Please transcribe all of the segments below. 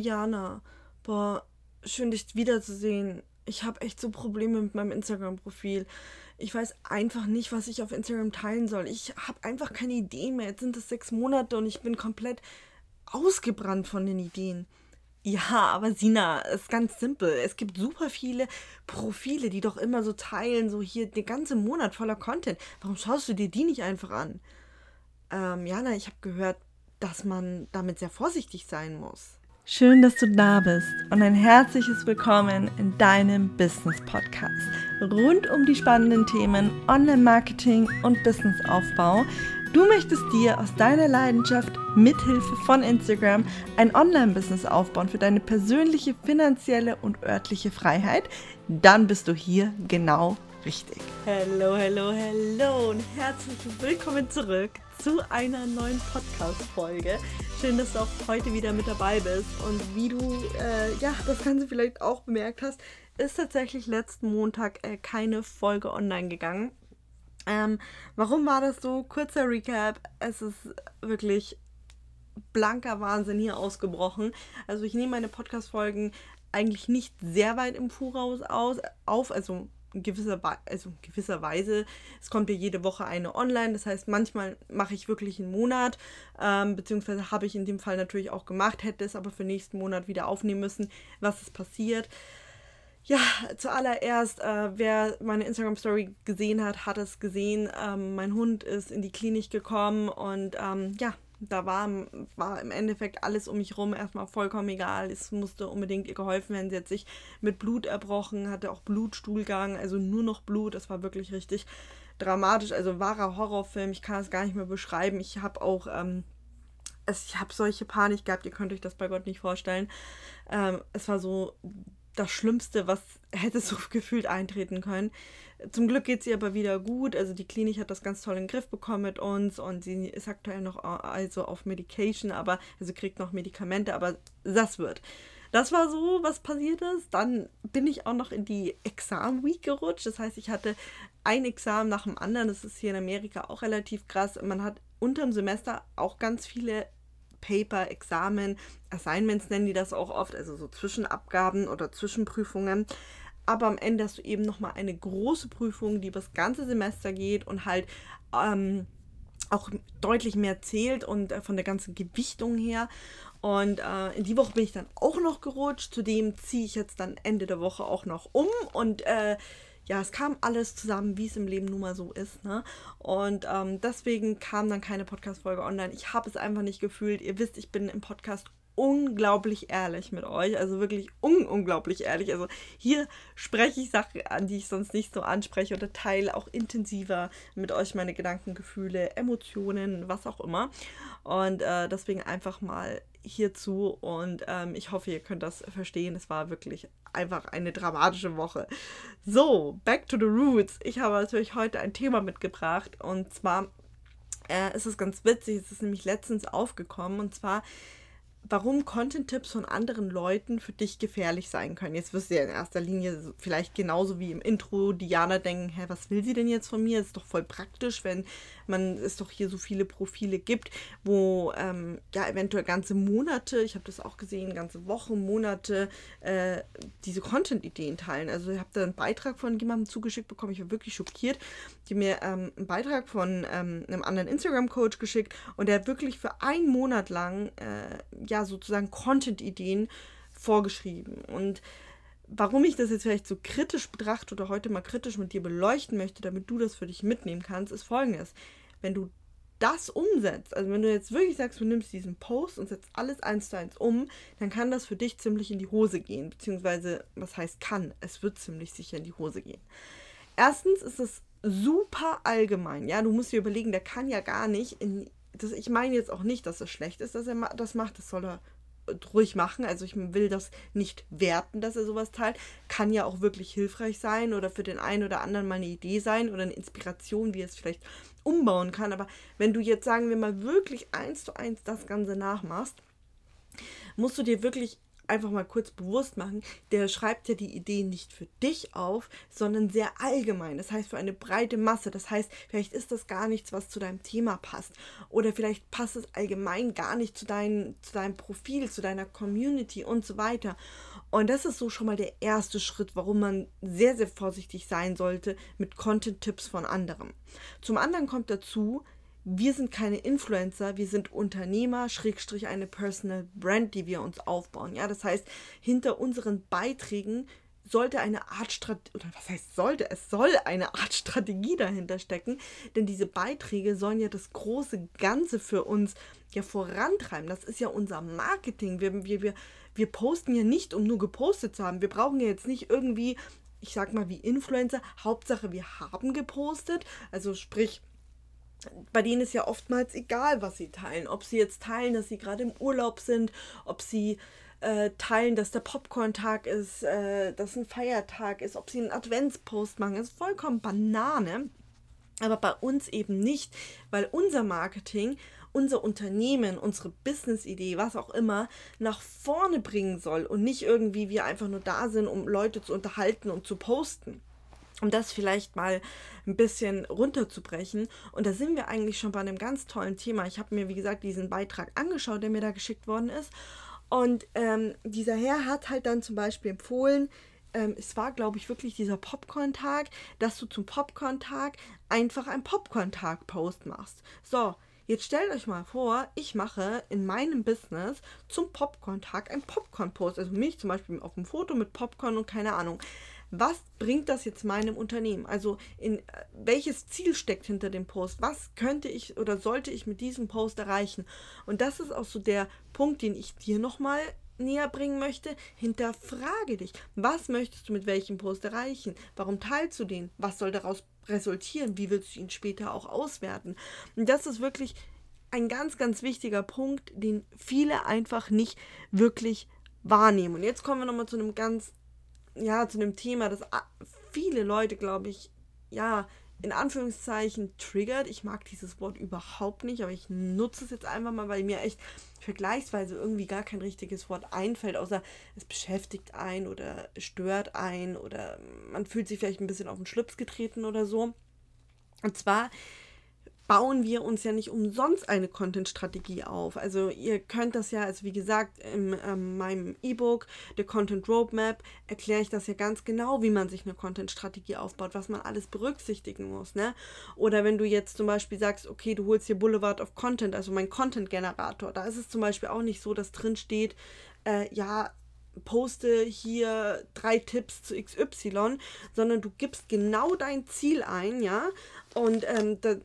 Jana, boah, schön dich wiederzusehen. Ich habe echt so Probleme mit meinem Instagram-Profil. Ich weiß einfach nicht, was ich auf Instagram teilen soll. Ich habe einfach keine Idee mehr. Jetzt sind es sechs Monate und ich bin komplett ausgebrannt von den Ideen. Ja, aber Sina, es ist ganz simpel. Es gibt super viele Profile, die doch immer so teilen, so hier den ganzen Monat voller Content. Warum schaust du dir die nicht einfach an? Ähm, Jana, ich habe gehört, dass man damit sehr vorsichtig sein muss. Schön, dass du da bist und ein herzliches Willkommen in deinem Business Podcast rund um die spannenden Themen Online-Marketing und Businessaufbau. Du möchtest dir aus deiner Leidenschaft mithilfe von Instagram ein Online-Business aufbauen für deine persönliche, finanzielle und örtliche Freiheit? Dann bist du hier genau richtig. Hallo, hallo, hallo und herzlich willkommen zurück zu einer neuen Podcast-Folge. Schön, dass du auch heute wieder mit dabei bist. Und wie du äh, ja das Ganze vielleicht auch bemerkt hast, ist tatsächlich letzten Montag äh, keine Folge online gegangen. Ähm, warum war das so? Kurzer Recap. Es ist wirklich blanker Wahnsinn hier ausgebrochen. Also ich nehme meine Podcast-Folgen eigentlich nicht sehr weit im Voraus aus, auf, also gewisser, also gewisserweise, es kommt ja jede Woche eine online. Das heißt, manchmal mache ich wirklich einen Monat, ähm, beziehungsweise habe ich in dem Fall natürlich auch gemacht, hätte es aber für nächsten Monat wieder aufnehmen müssen, was ist passiert. Ja, zuallererst, äh, wer meine Instagram-Story gesehen hat, hat es gesehen. Ähm, mein Hund ist in die Klinik gekommen und ähm, ja, da war, war im Endeffekt alles um mich rum erstmal vollkommen egal. Es musste unbedingt ihr geholfen werden. Sie hat sich mit Blut erbrochen, hatte auch Blutstuhlgang, also nur noch Blut. Das war wirklich richtig dramatisch. Also wahrer Horrorfilm. Ich kann es gar nicht mehr beschreiben. Ich habe auch, ähm, es, ich habe solche Panik gehabt. Ihr könnt euch das bei Gott nicht vorstellen. Ähm, es war so das Schlimmste, was hätte so gefühlt eintreten können. Zum Glück geht sie aber wieder gut. Also die Klinik hat das ganz toll in den Griff bekommen mit uns und sie ist aktuell noch also auf Medication, aber also kriegt noch Medikamente, aber das wird. Das war so, was passiert ist. Dann bin ich auch noch in die Exam-Week gerutscht. Das heißt, ich hatte ein Examen nach dem anderen. Das ist hier in Amerika auch relativ krass. Man hat unterm Semester auch ganz viele Paper, Examen, Assignments nennen die das auch oft, also so Zwischenabgaben oder Zwischenprüfungen aber am Ende hast du eben nochmal eine große Prüfung, die über das ganze Semester geht und halt ähm, auch deutlich mehr zählt und äh, von der ganzen Gewichtung her. Und äh, in die Woche bin ich dann auch noch gerutscht. Zudem ziehe ich jetzt dann Ende der Woche auch noch um. Und äh, ja, es kam alles zusammen, wie es im Leben nun mal so ist. Ne? Und ähm, deswegen kam dann keine Podcast-Folge online. Ich habe es einfach nicht gefühlt. Ihr wisst, ich bin im Podcast unglaublich ehrlich mit euch. Also wirklich un unglaublich ehrlich. Also hier spreche ich Sachen an, die ich sonst nicht so anspreche oder teile auch intensiver mit euch meine Gedanken, Gefühle, Emotionen, was auch immer. Und äh, deswegen einfach mal hierzu und ähm, ich hoffe, ihr könnt das verstehen. Es war wirklich einfach eine dramatische Woche. So, back to the roots. Ich habe natürlich heute ein Thema mitgebracht und zwar äh, ist es ganz witzig, es ist nämlich letztens aufgekommen und zwar warum Content-Tipps von anderen Leuten für dich gefährlich sein können. Jetzt wirst du ja in erster Linie vielleicht genauso wie im Intro Diana denken, hä, was will sie denn jetzt von mir? Ist doch voll praktisch, wenn man es doch hier so viele Profile gibt, wo ähm, ja eventuell ganze Monate, ich habe das auch gesehen, ganze Wochen, Monate äh, diese Content-Ideen teilen. Also ich habe da einen Beitrag von jemandem zugeschickt bekommen, ich war wirklich schockiert, die mir ähm, einen Beitrag von ähm, einem anderen Instagram-Coach geschickt und der hat wirklich für einen Monat lang äh, ja sozusagen Content-Ideen vorgeschrieben. Und warum ich das jetzt vielleicht so kritisch betrachte oder heute mal kritisch mit dir beleuchten möchte, damit du das für dich mitnehmen kannst, ist folgendes wenn du das umsetzt, also wenn du jetzt wirklich sagst, du nimmst diesen Post und setzt alles eins zu eins um, dann kann das für dich ziemlich in die Hose gehen. Beziehungsweise, was heißt kann? Es wird ziemlich sicher in die Hose gehen. Erstens ist es super allgemein. Ja, du musst dir überlegen, der kann ja gar nicht in. Das, ich meine jetzt auch nicht, dass es schlecht ist, dass er das macht. Das soll er ruhig machen. Also ich will das nicht werten, dass er sowas teilt. Kann ja auch wirklich hilfreich sein oder für den einen oder anderen mal eine Idee sein oder eine Inspiration, wie er es vielleicht umbauen kann. Aber wenn du jetzt, sagen wir mal, wirklich eins zu eins das Ganze nachmachst, musst du dir wirklich einfach mal kurz bewusst machen, der schreibt ja die Idee nicht für dich auf, sondern sehr allgemein. Das heißt für eine breite Masse. Das heißt, vielleicht ist das gar nichts, was zu deinem Thema passt. Oder vielleicht passt es allgemein gar nicht zu, dein, zu deinem Profil, zu deiner Community und so weiter. Und das ist so schon mal der erste Schritt, warum man sehr, sehr vorsichtig sein sollte mit Content-Tipps von anderen. Zum anderen kommt dazu, wir sind keine Influencer, wir sind Unternehmer, Schrägstrich eine Personal Brand, die wir uns aufbauen. Ja, das heißt, hinter unseren Beiträgen sollte eine Art Strategie, oder was heißt sollte, es soll eine Art Strategie dahinter stecken, denn diese Beiträge sollen ja das große Ganze für uns ja vorantreiben. Das ist ja unser Marketing. Wir, wir, wir, wir posten ja nicht, um nur gepostet zu haben. Wir brauchen ja jetzt nicht irgendwie, ich sag mal, wie Influencer, Hauptsache wir haben gepostet. Also sprich, bei denen ist ja oftmals egal, was sie teilen. Ob sie jetzt teilen, dass sie gerade im Urlaub sind, ob sie äh, teilen, dass der Popcorn-Tag ist, äh, dass ein Feiertag ist, ob sie einen Adventspost machen, ist vollkommen Banane. Aber bei uns eben nicht, weil unser Marketing, unser Unternehmen, unsere Business-Idee, was auch immer, nach vorne bringen soll und nicht irgendwie wir einfach nur da sind, um Leute zu unterhalten und zu posten um das vielleicht mal ein bisschen runterzubrechen. Und da sind wir eigentlich schon bei einem ganz tollen Thema. Ich habe mir, wie gesagt, diesen Beitrag angeschaut, der mir da geschickt worden ist. Und ähm, dieser Herr hat halt dann zum Beispiel empfohlen, ähm, es war, glaube ich, wirklich dieser Popcorn-Tag, dass du zum Popcorn-Tag einfach einen Popcorn-Tag-Post machst. So, Jetzt stellt euch mal vor, ich mache in meinem Business zum Popcorn-Tag einen Popcorn-Post. Also mich zum Beispiel auf dem Foto mit Popcorn und keine Ahnung was bringt das jetzt meinem Unternehmen? Also in welches Ziel steckt hinter dem Post? Was könnte ich oder sollte ich mit diesem Post erreichen? Und das ist auch so der Punkt, den ich dir nochmal näher bringen möchte, hinterfrage dich. Was möchtest du mit welchem Post erreichen? Warum teilst du den? Was soll daraus resultieren? Wie willst du ihn später auch auswerten? Und das ist wirklich ein ganz, ganz wichtiger Punkt, den viele einfach nicht wirklich wahrnehmen. Und jetzt kommen wir nochmal zu einem ganz ja, zu dem Thema, das viele Leute, glaube ich, ja, in Anführungszeichen triggert. Ich mag dieses Wort überhaupt nicht, aber ich nutze es jetzt einfach mal, weil mir echt vergleichsweise irgendwie gar kein richtiges Wort einfällt, außer es beschäftigt ein oder stört ein oder man fühlt sich vielleicht ein bisschen auf den Schlips getreten oder so. Und zwar bauen wir uns ja nicht umsonst eine Content-Strategie auf. Also ihr könnt das ja, also wie gesagt, in ähm, meinem E-Book, der Content Roadmap, erkläre ich das ja ganz genau, wie man sich eine Content-Strategie aufbaut, was man alles berücksichtigen muss. Ne? Oder wenn du jetzt zum Beispiel sagst, okay, du holst hier Boulevard of Content, also mein Content-Generator, da ist es zum Beispiel auch nicht so, dass drin steht, äh, ja, poste hier drei Tipps zu XY, sondern du gibst genau dein Ziel ein, ja, und ähm, das,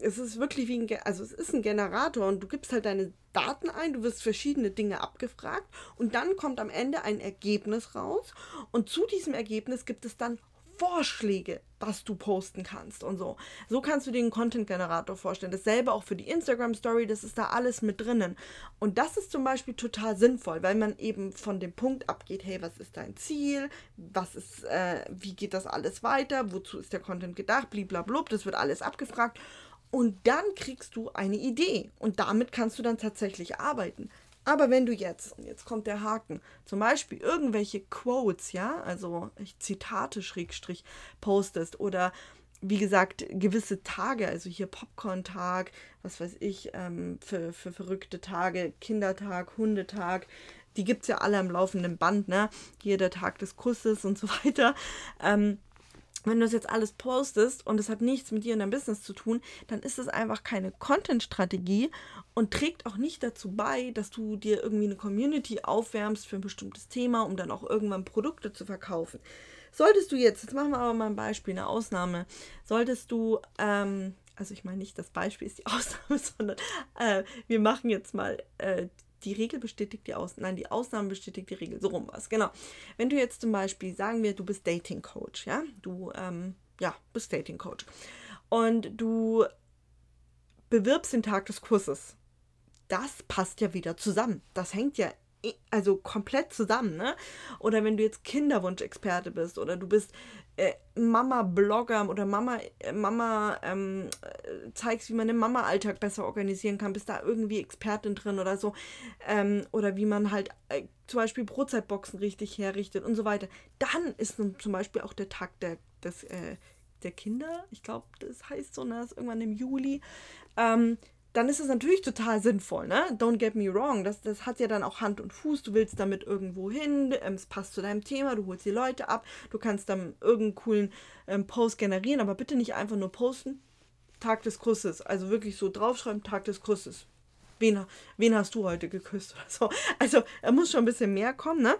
es ist wirklich wie ein, also es ist ein Generator und du gibst halt deine Daten ein, du wirst verschiedene Dinge abgefragt und dann kommt am Ende ein Ergebnis raus und zu diesem Ergebnis gibt es dann Vorschläge, was du posten kannst und so. So kannst du dir einen Content-Generator vorstellen. Dasselbe auch für die Instagram-Story, das ist da alles mit drinnen. Und das ist zum Beispiel total sinnvoll, weil man eben von dem Punkt abgeht, hey, was ist dein Ziel? Was ist, äh, wie geht das alles weiter? Wozu ist der Content gedacht? Bliblablub, das wird alles abgefragt. Und dann kriegst du eine Idee und damit kannst du dann tatsächlich arbeiten. Aber wenn du jetzt, und jetzt kommt der Haken, zum Beispiel irgendwelche Quotes, ja, also Zitate Schrägstrich postest oder wie gesagt, gewisse Tage, also hier Popcorn-Tag, was weiß ich, ähm, für, für verrückte Tage, Kindertag, Hundetag, die gibt es ja alle am laufenden Band, ne? Hier der Tag des Kusses und so weiter. Ähm, wenn du das jetzt alles postest und es hat nichts mit dir in deinem Business zu tun, dann ist es einfach keine Content-Strategie und trägt auch nicht dazu bei, dass du dir irgendwie eine Community aufwärmst für ein bestimmtes Thema, um dann auch irgendwann Produkte zu verkaufen. Solltest du jetzt, jetzt machen wir aber mal ein Beispiel, eine Ausnahme, solltest du, ähm, also ich meine nicht, das Beispiel ist die Ausnahme, sondern äh, wir machen jetzt mal äh, die Regel bestätigt die Ausnahme, nein, die Ausnahme bestätigt die Regel, so rum was, genau. Wenn du jetzt zum Beispiel, sagen wir, du bist Dating Coach, ja, du, ähm, ja, bist Dating Coach und du bewirbst den Tag des Kurses, das passt ja wieder zusammen. Das hängt ja also komplett zusammen, ne? Oder wenn du jetzt Kinderwunschexperte bist oder du bist äh, Mama-Blogger oder Mama, äh, Mama ähm, äh, zeigst, wie man den Mama-Alltag besser organisieren kann, bist da irgendwie Expertin drin oder so. Ähm, oder wie man halt äh, zum Beispiel Brotzeitboxen richtig herrichtet und so weiter. Dann ist nun zum Beispiel auch der Tag der, des, äh, der Kinder, ich glaube, das heißt so, ne, das ist irgendwann im Juli. Ähm, dann ist es natürlich total sinnvoll, ne? Don't get me wrong. Das, das hat ja dann auch Hand und Fuß. Du willst damit irgendwo hin, ähm, es passt zu deinem Thema, du holst die Leute ab, du kannst dann irgendeinen coolen ähm, Post generieren, aber bitte nicht einfach nur posten. Tag des Kusses. Also wirklich so draufschreiben, Tag des Kusses. Wen, wen hast du heute geküsst oder so? Also, er muss schon ein bisschen mehr kommen, ne?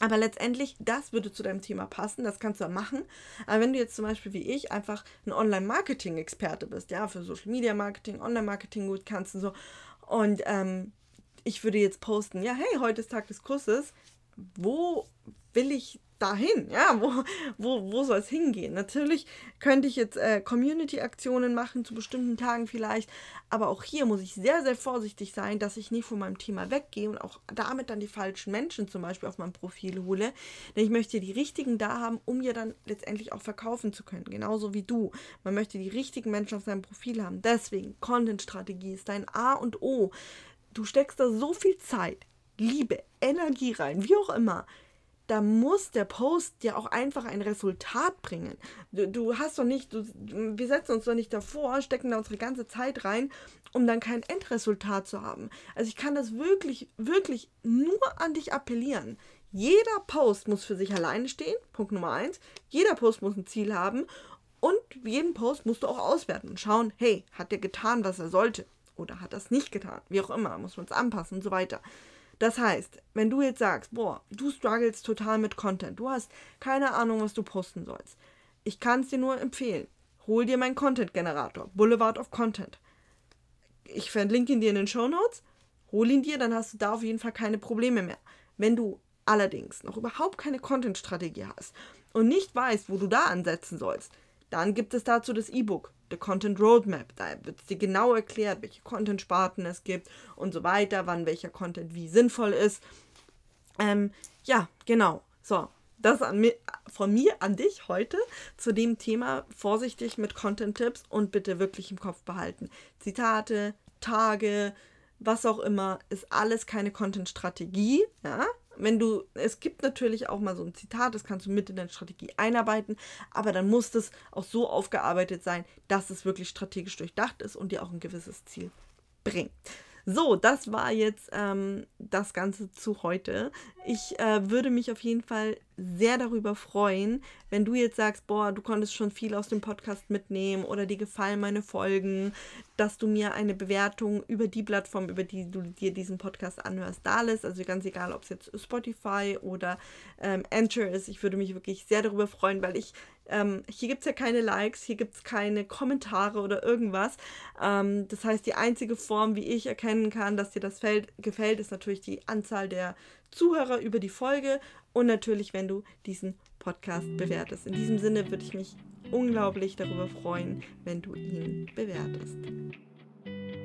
Aber letztendlich, das würde zu deinem Thema passen, das kannst du ja machen. Aber wenn du jetzt zum Beispiel wie ich einfach ein Online-Marketing-Experte bist, ja, für Social-Media-Marketing, Online-Marketing gut kannst und so, und ähm, ich würde jetzt posten, ja, hey, heute ist Tag des Kusses, wo will ich dahin? Ja, wo, wo, wo soll es hingehen? Natürlich könnte ich jetzt äh, Community-Aktionen machen zu bestimmten Tagen vielleicht, aber auch hier muss ich sehr, sehr vorsichtig sein, dass ich nicht von meinem Thema weggehe und auch damit dann die falschen Menschen zum Beispiel auf mein Profil hole. Denn ich möchte die richtigen da haben, um ja dann letztendlich auch verkaufen zu können. Genauso wie du. Man möchte die richtigen Menschen auf seinem Profil haben. Deswegen, Content-Strategie ist dein A und O. Du steckst da so viel Zeit, Liebe, Energie rein, wie auch immer da muss der Post ja auch einfach ein Resultat bringen. Du, du hast doch nicht, du, wir setzen uns doch nicht davor, stecken da unsere ganze Zeit rein, um dann kein Endresultat zu haben. Also ich kann das wirklich, wirklich nur an dich appellieren. Jeder Post muss für sich alleine stehen, Punkt Nummer eins. Jeder Post muss ein Ziel haben und jeden Post musst du auch auswerten und schauen, hey, hat der getan, was er sollte? Oder hat es nicht getan? Wie auch immer, muss man es anpassen und so weiter. Das heißt, wenn du jetzt sagst, boah, du struggles total mit Content, du hast keine Ahnung, was du posten sollst. Ich kann es dir nur empfehlen. Hol dir meinen Content-Generator, Boulevard of Content. Ich verlinke ihn dir in den Show Notes. Hol ihn dir, dann hast du da auf jeden Fall keine Probleme mehr. Wenn du allerdings noch überhaupt keine Content-Strategie hast und nicht weißt, wo du da ansetzen sollst, dann gibt es dazu das E-Book The Content Roadmap. Da wird dir genau erklärt, welche Content-Sparten es gibt und so weiter, wann welcher Content wie sinnvoll ist. Ähm, ja, genau. So, das mir, von mir an dich heute zu dem Thema vorsichtig mit Content-Tipps und bitte wirklich im Kopf behalten. Zitate, Tage, was auch immer, ist alles keine Content-Strategie. Ja? Wenn du, es gibt natürlich auch mal so ein Zitat, das kannst du mit in deine Strategie einarbeiten, aber dann muss das auch so aufgearbeitet sein, dass es wirklich strategisch durchdacht ist und dir auch ein gewisses Ziel bringt. So, das war jetzt ähm, das Ganze zu heute. Ich äh, würde mich auf jeden Fall sehr darüber freuen, wenn du jetzt sagst, boah, du konntest schon viel aus dem Podcast mitnehmen oder dir gefallen meine Folgen, dass du mir eine Bewertung über die Plattform, über die du dir diesen Podcast anhörst, da lässt. Also ganz egal, ob es jetzt Spotify oder ähm, Anchor ist. Ich würde mich wirklich sehr darüber freuen, weil ich ähm, hier gibt es ja keine Likes, hier gibt es keine Kommentare oder irgendwas. Ähm, das heißt, die einzige Form, wie ich erkennen kann, dass dir das Feld gefällt, ist natürlich die Anzahl der Zuhörer über die Folge und natürlich, wenn du diesen Podcast bewertest. In diesem Sinne würde ich mich unglaublich darüber freuen, wenn du ihn bewertest.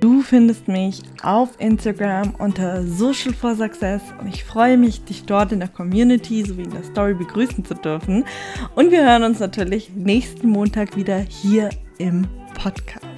Du findest mich auf Instagram unter Social for Success und ich freue mich, dich dort in der Community sowie in der Story begrüßen zu dürfen. Und wir hören uns natürlich nächsten Montag wieder hier im Podcast.